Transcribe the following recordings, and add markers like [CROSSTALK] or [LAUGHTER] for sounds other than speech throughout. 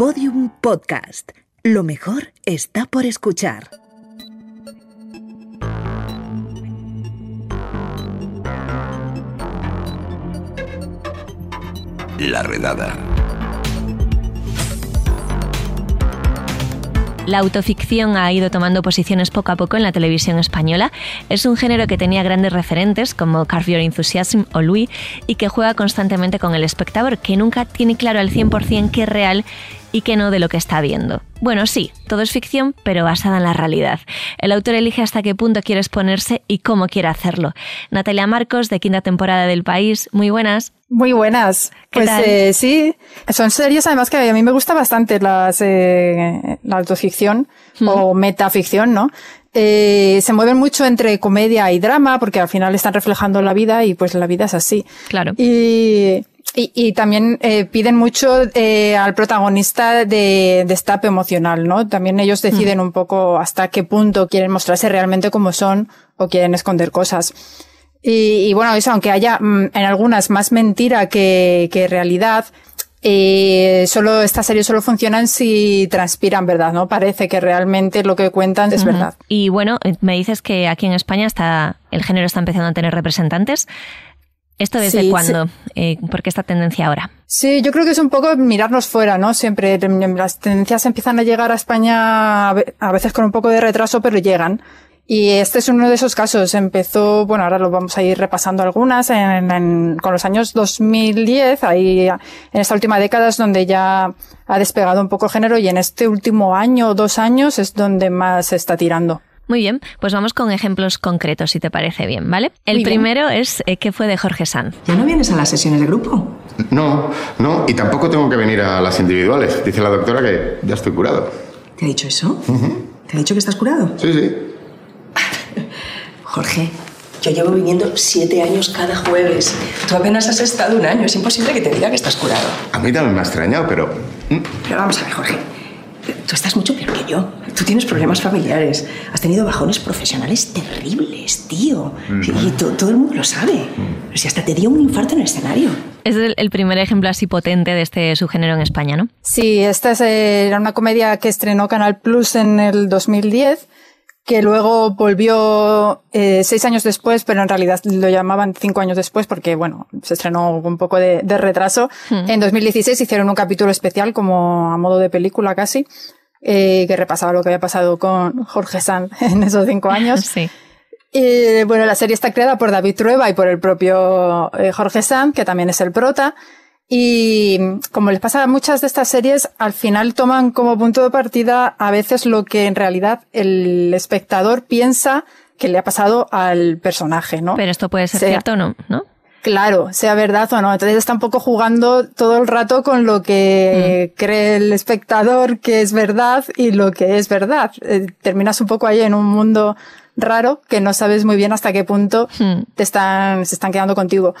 Podium Podcast. Lo mejor está por escuchar. La redada. La autoficción ha ido tomando posiciones poco a poco en la televisión española. Es un género que tenía grandes referentes como Carve Your Enthusiasm o Louis y que juega constantemente con el espectador, que nunca tiene claro al 100% qué es real y qué no de lo que está viendo. Bueno, sí, todo es ficción, pero basada en la realidad. El autor elige hasta qué punto quiere exponerse y cómo quiere hacerlo. Natalia Marcos, de quinta temporada del País, muy buenas. Muy buenas. ¿Qué pues tal? eh, sí, son series además que a mí me gusta bastante las, eh, la autoficción o metaficción, ¿no? Eh, se mueven mucho entre comedia y drama porque al final están reflejando la vida y pues la vida es así. Claro. Y, y, y también eh, piden mucho eh, al protagonista de destape emocional, ¿no? También ellos deciden un poco hasta qué punto quieren mostrarse realmente como son o quieren esconder cosas. Y, y bueno, eso, aunque haya mm, en algunas más mentira que, que realidad, eh, solo estas series solo funcionan si transpiran verdad, ¿no? Parece que realmente lo que cuentan es verdad. Y bueno, eh, me dices que aquí en España está el género está empezando a tener representantes. ¿Esto desde Sí, cuándo? Eh, ¿Por qué esta tendencia ahora? Sí, yo creo que es un poco mirarnos fuera, ¿no? Siempre las tendencias empiezan a llegar a España a veces con un poco de retraso, pero llegan. Y este es uno de esos casos. Empezó, bueno, ahora lo vamos a ir repasando algunas, en, en- con los años 2010, ahí en esta última década es donde ya ha despegado un poco el género y en este último año o dos años es donde más se está tirando. Muy bien, pues vamos con ejemplos concretos, si te parece bien, ¿vale? El Muy bien. primero es eh, ¿Qué fue de Jorge Sanz? ¿Ya no vienes a las sesiones de grupo? No, no, y tampoco tengo que venir a las individuales. Dice la doctora que ya estoy curado. ¿Te ha dicho eso? ¿Te ha dicho que estás curado? Sí, sí. [LAUGHS] Jorge, yo llevo viniendo siete años cada jueves. Tú apenas has estado un año. Es imposible que te diga que estás curado. A mí también me ha extrañado, pero... mm, Pero vamos a ver, Jorge. Tú estás mucho peor que yo. Tú tienes problemas familiares. Has tenido bajones profesionales terribles, tío. Y, y to- todo el mundo lo sabe. Pero si hasta te dio un infarto en el escenario. Es el, el primer ejemplo así potente de este subgénero en España, ¿no? Sí, esta es, eh, era una comedia que estrenó Canal Plus en el 2010, que luego volvió eh, seis años después, pero en realidad lo llamaban cinco años después porque, bueno, se estrenó con un poco de, de retraso. En 2016 hicieron un capítulo especial como a modo de película casi, eh, que repasaba lo que había pasado con Jorge Sanz [LAUGHS] en esos cinco años. Sí. Y bueno, la serie está creada por David Trueba y por el propio eh, Jorge Sanz, que también es el prota. Y como les pasa a muchas de estas series, al final toman como punto de partida a veces lo que en realidad el espectador piensa que le ha pasado al personaje, ¿no? Pero esto puede ser Sea- cierto o no, ¿no? Claro, sea verdad o no. Entonces está un poco jugando todo el rato con lo que cree el espectador que es verdad y lo que es verdad. Eh, terminas un poco ahí en un mundo raro que no sabes muy bien hasta qué punto Hmm. te están, se están quedando contigo.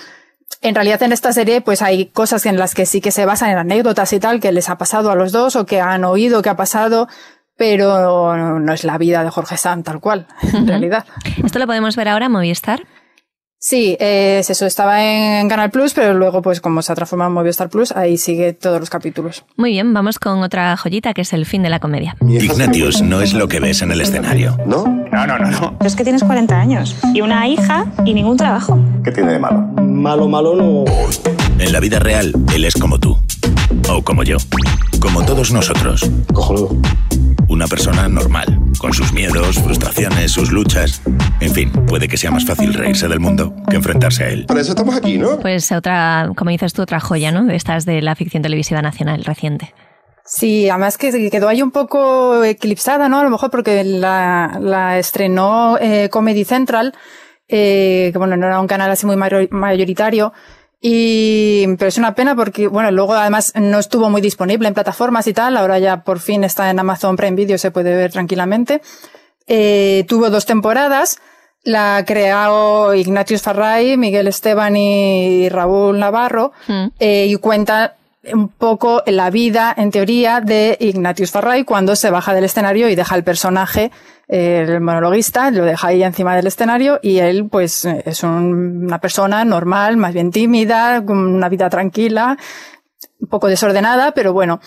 En realidad en esta serie pues hay cosas en las que sí que se basan en anécdotas y tal que les ha pasado a los dos o que han oído que ha pasado, pero no es la vida de Jorge Sanz tal cual, [LAUGHS] en realidad. Esto lo podemos ver ahora en Movistar. Sí, eh, es eso, estaba en Canal Plus, pero luego, pues como se ha transformado en Movistar Plus, ahí sigue todos los capítulos. Muy bien, vamos con otra joyita que es el fin de la comedia. Ignatius no es lo que ves en el escenario. ¿No? No, no, no, no. Pero es que tienes 40 años y una hija y ningún trabajo. ¿Qué tiene de malo? Malo, malo no. En la vida real, él es como tú. O como yo. Como todos nosotros. Cojonudo. Una persona normal, con sus miedos, frustraciones, sus luchas. En fin, puede que sea más fácil reírse del mundo que enfrentarse a él. Para eso estamos aquí, ¿no? Pues otra, como dices tú, otra joya, ¿no? De estas de la ficción televisiva nacional reciente. Sí, además que quedó ahí un poco eclipsada, ¿no? A lo mejor porque la, la estrenó eh, Comedy Central, eh, que bueno, no era un canal así muy mayor- mayoritario. Y, pero es una pena porque, bueno, luego además no estuvo muy disponible en plataformas y tal. Ahora ya por fin está en Amazon Prime Video, se puede ver tranquilamente. Eh, tuvo dos temporadas. La creó Ignatius Farray, Miguel Esteban y Raúl Navarro. Mm. eh, y cuenta un poco la vida, en teoría, de Ignatius Farray cuando se baja del escenario y deja el personaje, el monologuista, lo deja ahí encima del escenario y él, pues, es un- una persona normal, más bien tímida, con una vida tranquila, un poco desordenada, pero bueno.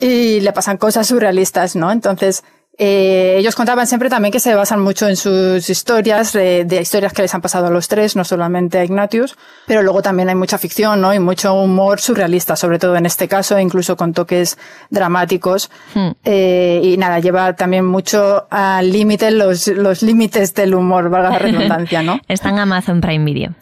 y le pasan cosas surrealistas, ¿no? Entonces, eh, ellos contaban siempre también que se basan mucho en sus historias, de, de, historias que les han pasado a los tres, no solamente a Ignatius, pero luego también hay mucha ficción, ¿no? Y mucho humor surrealista, sobre todo en este caso, incluso con toques dramáticos. Hmm. Eh, y nada, lleva también mucho al límite, los, los límites del humor, valga la redundancia, ¿no? [LAUGHS] Está en Amazon Prime Video.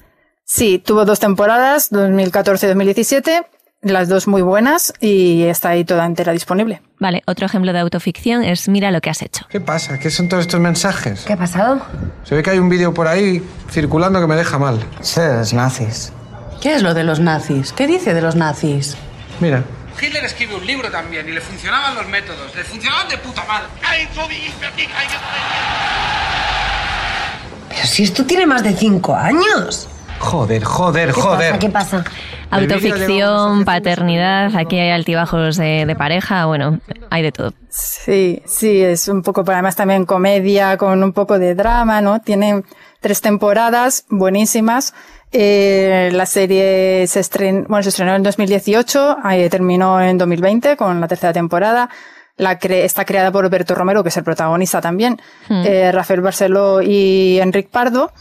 Sí, tuvo dos temporadas, 2014 y 2017 las dos muy buenas y está ahí toda entera disponible. Vale, otro ejemplo de autoficción es Mira lo que has hecho. ¿Qué pasa? ¿Qué son todos estos mensajes? ¿Qué ha pasado? Se ve que hay un vídeo por ahí circulando que me deja mal. Sí, los nazis. ¿Qué es lo de los nazis? ¿Qué dice de los nazis? Mira. Hitler escribe un libro también y le funcionaban los métodos. Le funcionaban de puta madre. Pero si esto tiene más de cinco años. Joder, joder, joder. ¿Qué pasa? Autoficción, paternidad, aquí hay altibajos de, pareja, bueno, hay de todo. Sí, sí, es un poco, además también comedia con un poco de drama, ¿no? Tiene tres temporadas buenísimas. Eh, la serie se estrenó, bueno, se estrenó en 2018, ahí terminó en 2020 con la tercera temporada. La está creada por Roberto Romero, que es el protagonista también, hmm. eh, Rafael Barceló y Enric Pardo.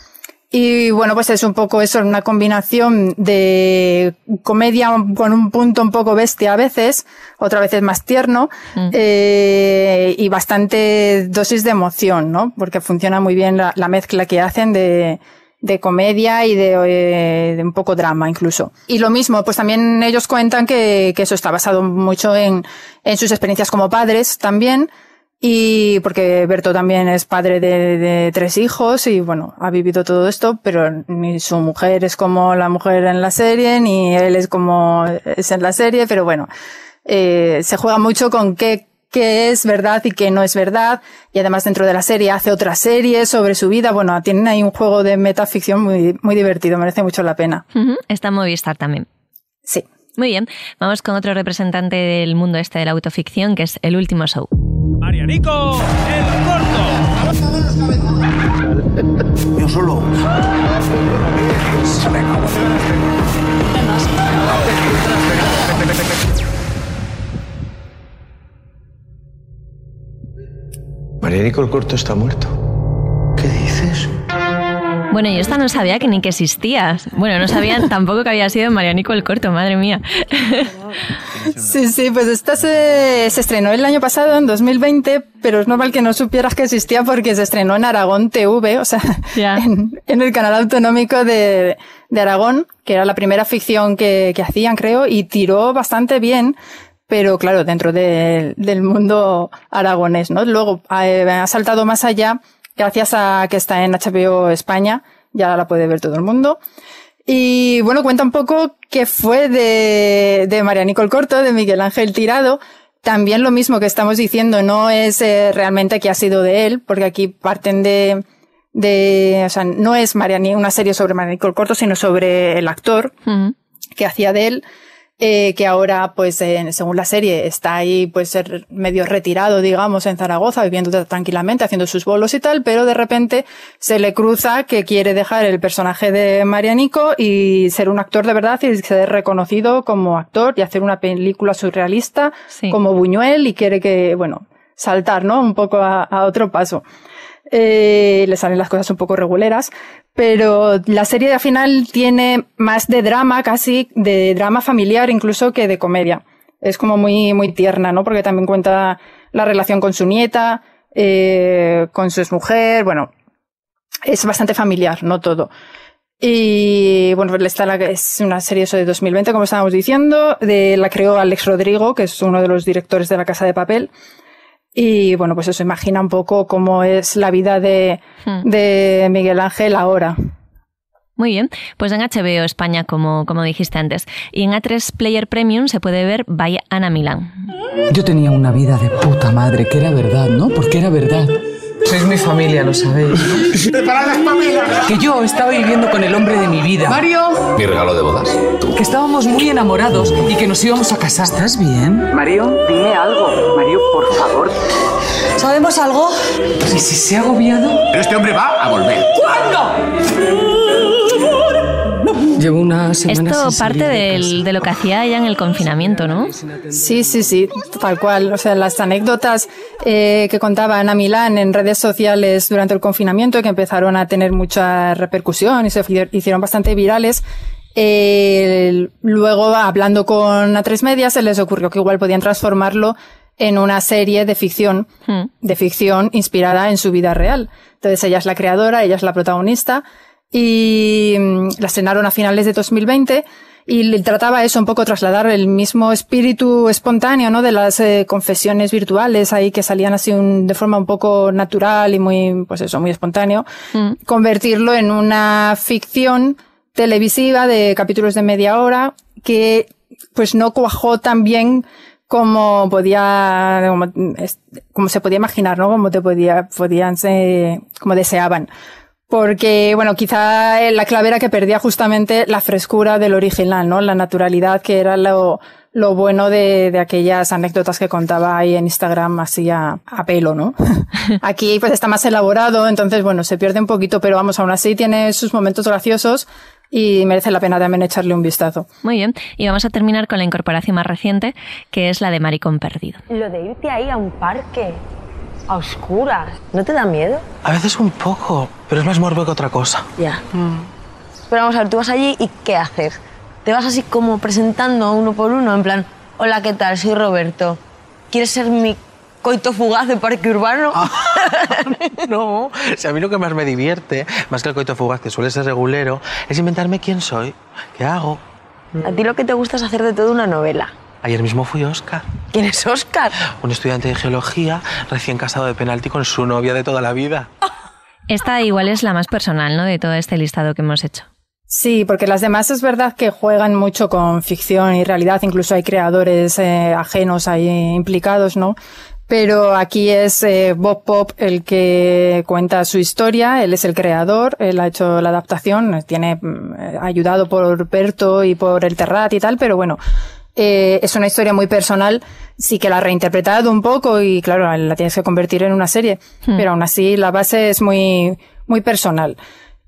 Y bueno, pues es un poco eso, una combinación de comedia con un punto un poco bestia a veces, otra vez es más tierno, mm. eh, y bastante dosis de emoción, ¿no? Porque funciona muy bien la, mezcla que hacen de, de comedia y de, eh, de, un poco drama incluso. Y lo mismo, pues también ellos cuentan que, que eso está basado mucho en, en sus experiencias como padres también, y porque Berto también es padre de, tres hijos y bueno, ha vivido todo esto, pero ni su mujer es como la mujer en la serie, ni él es como es en la serie, pero bueno, eh, se juega mucho con qué, qué es verdad y qué no es verdad. Y además dentro de la serie hace otra serie sobre su vida. Bueno, tienen ahí un juego de metaficción muy, muy divertido, merece mucho la pena. Está en Movistar también. Sí. Muy bien, vamos con otro representante del mundo este de la autoficción, que es El Último Show. Marianico, el corto. Yo solo. Marianico el corto está muerto. ¿Qué dices? Bueno, yo esta no sabía que ni que existías. Bueno, no sabía [LAUGHS] tampoco que había sido Marianico el corto, madre mía. Sí, sí, pues esta se, estrenó el año pasado, en 2020, pero es normal que no supieras que existía porque se estrenó en Aragón TV, o sea, [LAUGHS] en, el canal autonómico de, Aragón, que era la primera ficción que, hacían, creo, y tiró bastante bien pero claro, dentro del mundo aragonés, ¿no? Luego eh, ha saltado más allá gracias a que está en HBO España, ya la puede ver todo el mundo. Y bueno, cuenta un poco qué fue de, de el Corto, de Miguel Ángel Tirado. También lo mismo que estamos diciendo, no es eh, realmente que ha sido de él, porque aquí parten de, de, o sea, no es Mariani, una serie sobre Marianico el Corto, sino sobre el actor que hacía de él eh, que ahora, pues, según la serie, está ahí, pues, medio retirado, digamos, en Zaragoza, viviendo tranquilamente, haciendo sus bolos y tal, pero de repente se le cruza que quiere dejar el personaje de Marianico y ser un actor de verdad y ser reconocido como actor y hacer una película surrealista como Buñuel y quiere que, bueno, saltar, ¿no? Un poco a otro paso eh, le salen las cosas un poco reguleras, pero la serie al final tiene más de drama, casi de drama familiar incluso que de comedia. Es como muy, muy tierna, ¿no? Porque también cuenta la relación con su nieta, eh, con su mujer, bueno, es bastante familiar, no todo. Y bueno, está la, es una serie eso de 2020, como estábamos diciendo, de, la creó Alex Rodrigo, que es uno de los directores de La Casa de Papel. Y bueno, pues eso imagina un poco cómo es la vida de, hmm. de Miguel Ángel ahora. Muy bien, pues en HBO España, como, como dijiste antes, y en A3 Player Premium se puede ver By Ana Milán. Yo tenía una vida de puta madre, que era verdad, ¿no? Porque era verdad. Sois mi familia, lo sabéis. Que yo estaba viviendo con el hombre de mi vida. Mario. Mi regalo de bodas. Que estábamos muy enamorados y que nos íbamos a casar. ¿Estás bien? Mario, dime algo. Mario, por favor. ¿Sabemos algo? ¿Y si se ha agobiado? Pero este hombre va a volver. ¿Cuándo? Llevo una semana Esto sin parte salir de del- de, lo que hacía ella en el confinamiento, ¿no? Sí, sí, sí, tal cual. O sea, las anécdotas eh, que contaba Ana Milán en redes sociales durante el confinamiento, que empezaron a tener mucha repercusión y se hicieron bastante virales. eh, luego, hablando con A3 Media, se les ocurrió que igual podían transformarlo en una serie de ficción, de ficción inspirada en su vida real. Entonces, ella es la creadora, ella es la protagonista y mm, la estrenaron a finales de 2020 y trataba eso un poco trasladar el mismo espíritu espontáneo, ¿no? De las eh, confesiones virtuales ahí que salían así un- de forma un poco natural y muy, pues eso, muy espontáneo. Convertirlo en una ficción televisiva de capítulos de media hora que pues no cuajó tan bien como podía, como, como se podía imaginar, ¿no? Como te podía, podían ser, como deseaban. Porque, bueno, quizá eh, la clave era que perdía justamente la frescura del original, ¿no? La naturalidad que era lo, lo bueno de, de aquellas anécdotas que contaba ahí en Instagram así a, a pelo, ¿no? [LAUGHS] Aquí pues está más elaborado, entonces bueno, se pierde un poquito, pero vamos, aún así tiene sus momentos graciosos y merece la pena también echarle un vistazo. Muy bien. Y vamos a terminar con la incorporación más reciente, que es la de Maricón Perdido. Lo de irte ahí a un parque, a oscuras, ¿no te da miedo? A veces un poco, pero es más morbo que otra cosa. Ya. Pero vamos a ver, tú vas allí y ¿qué haces? Te vas así como presentando uno por uno, en plan, hola, ¿qué tal? Soy Roberto. ¿Quieres ser mi coito fugaz de parque urbano? [LAUGHS] No, si a mí lo que más me divierte, más que el coito fugaz, que suele ser regulero, es inventarme quién soy, qué hago. A ti lo que te gusta es hacer de todo una novela. Ayer mismo fui Oscar, ¿Quién es Oscar? un estudiante de geología recién casado de penalti con su novia de toda la vida. [LAUGHS] Esta igual es la más personal, ¿no? De todo este listado que hemos hecho. Sí, porque las demás es verdad que juegan mucho con ficción y realidad, incluso hay creadores eh, ajenos ahí implicados, ¿no? Pero aquí es eh, Bob Pop el que cuenta su historia, él es el creador, él ha hecho la adaptación, tiene mm, eh, ayudado por Berto y por El Terrat y tal, pero bueno, eh, es una historia muy personal, sí que la ha reinterpretado un poco y claro, la tienes que convertir en una serie, pero aún así la base es muy, muy personal.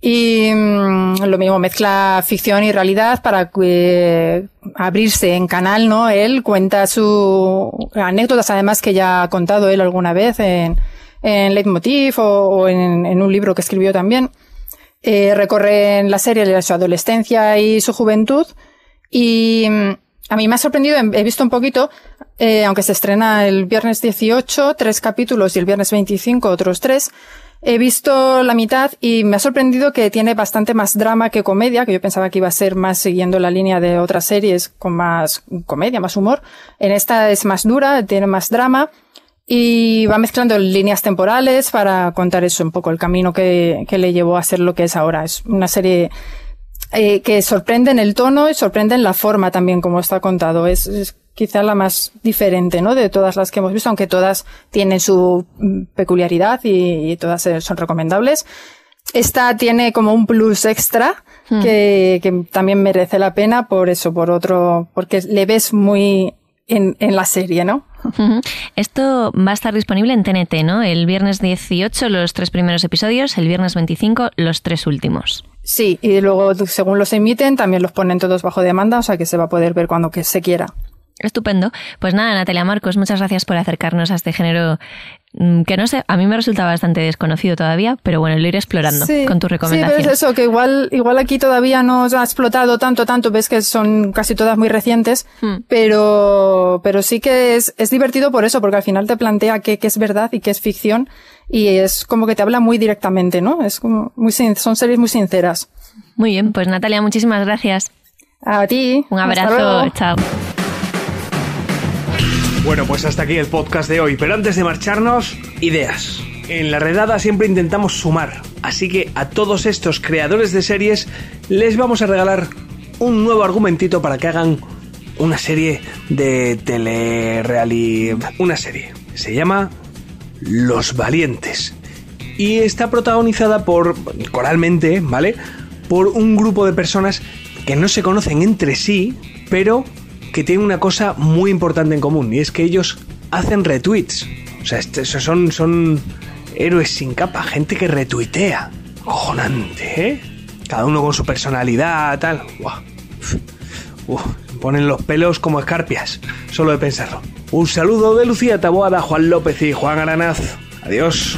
Y mm, lo mismo, mezcla ficción y realidad para eh, abrirse en canal, ¿no? Él cuenta sus anécdotas, además que ya ha contado él alguna vez en, en Leitmotiv o, o en, en un libro que escribió también. Eh, recorre en la serie su adolescencia y su juventud. Y mm, a mí me ha sorprendido, he visto un poquito, eh, aunque se estrena el viernes 18, tres capítulos y el viernes 25 otros tres. He visto la mitad y me ha sorprendido que tiene bastante más drama que comedia, que yo pensaba que iba a ser más siguiendo la línea de otras series con más comedia, más humor. En esta es más dura, tiene más drama y va mezclando líneas temporales para contar eso un poco el camino que, que le llevó a ser lo que es ahora. Es una serie eh, que sorprende en el tono y sorprende en la forma también como está contado. Es, es quizá la más diferente, ¿no? De todas las que hemos visto, aunque todas tienen su mm, peculiaridad y, y todas eh, son recomendables. Esta tiene como un plus extra que, que también merece la pena por eso, por otro, porque le ves muy en, en la serie, ¿no? Esto va a estar disponible en TNT, ¿no? El viernes 18 los tres primeros episodios, el viernes 25 los tres últimos. Sí, y luego según los emiten también los ponen todos bajo demanda, o sea que se va a poder ver cuando que se quiera. Estupendo. Pues nada, Natalia Marcos, muchas gracias por acercarnos a este género que no sé, a mí me resulta bastante desconocido todavía, pero bueno, lo iré explorando Sí, con tu Sí, recomendación. pero es eso, que igual, igual aquí todavía no se ha explotado tanto, tanto, ves que son casi todas muy recientes, Hmm. pero, pero sí que es, es divertido por eso, porque al final te plantea qué, qué es verdad y qué es ficción, y es como que te habla muy directamente, ¿no? Es como muy, sin- son series muy sinceras. Muy bien, pues Natalia, muchísimas gracias. A ti. Un Hasta abrazo, luego. chao. Bueno, pues hasta aquí el podcast de hoy, pero antes de marcharnos, ideas. En la redada siempre intentamos sumar, así que a todos estos creadores de series les vamos a regalar un nuevo argumentito para que hagan una serie de telereality... Una serie. Se llama Los Valientes. Y está protagonizada por, coralmente, ¿vale? Por un grupo de personas que no se conocen entre sí, pero que tienen una cosa muy importante en común, y es que ellos hacen retweets. O sea, este- son, son héroes sin capa, gente que retuitea. Cojonante, ¿eh? cada uno con su personalidad, tal. Uf, ponen los pelos como escarpias, solo de pensarlo. Un saludo de Lucía Taboada, Juan López y Juan Aranaz. Adiós.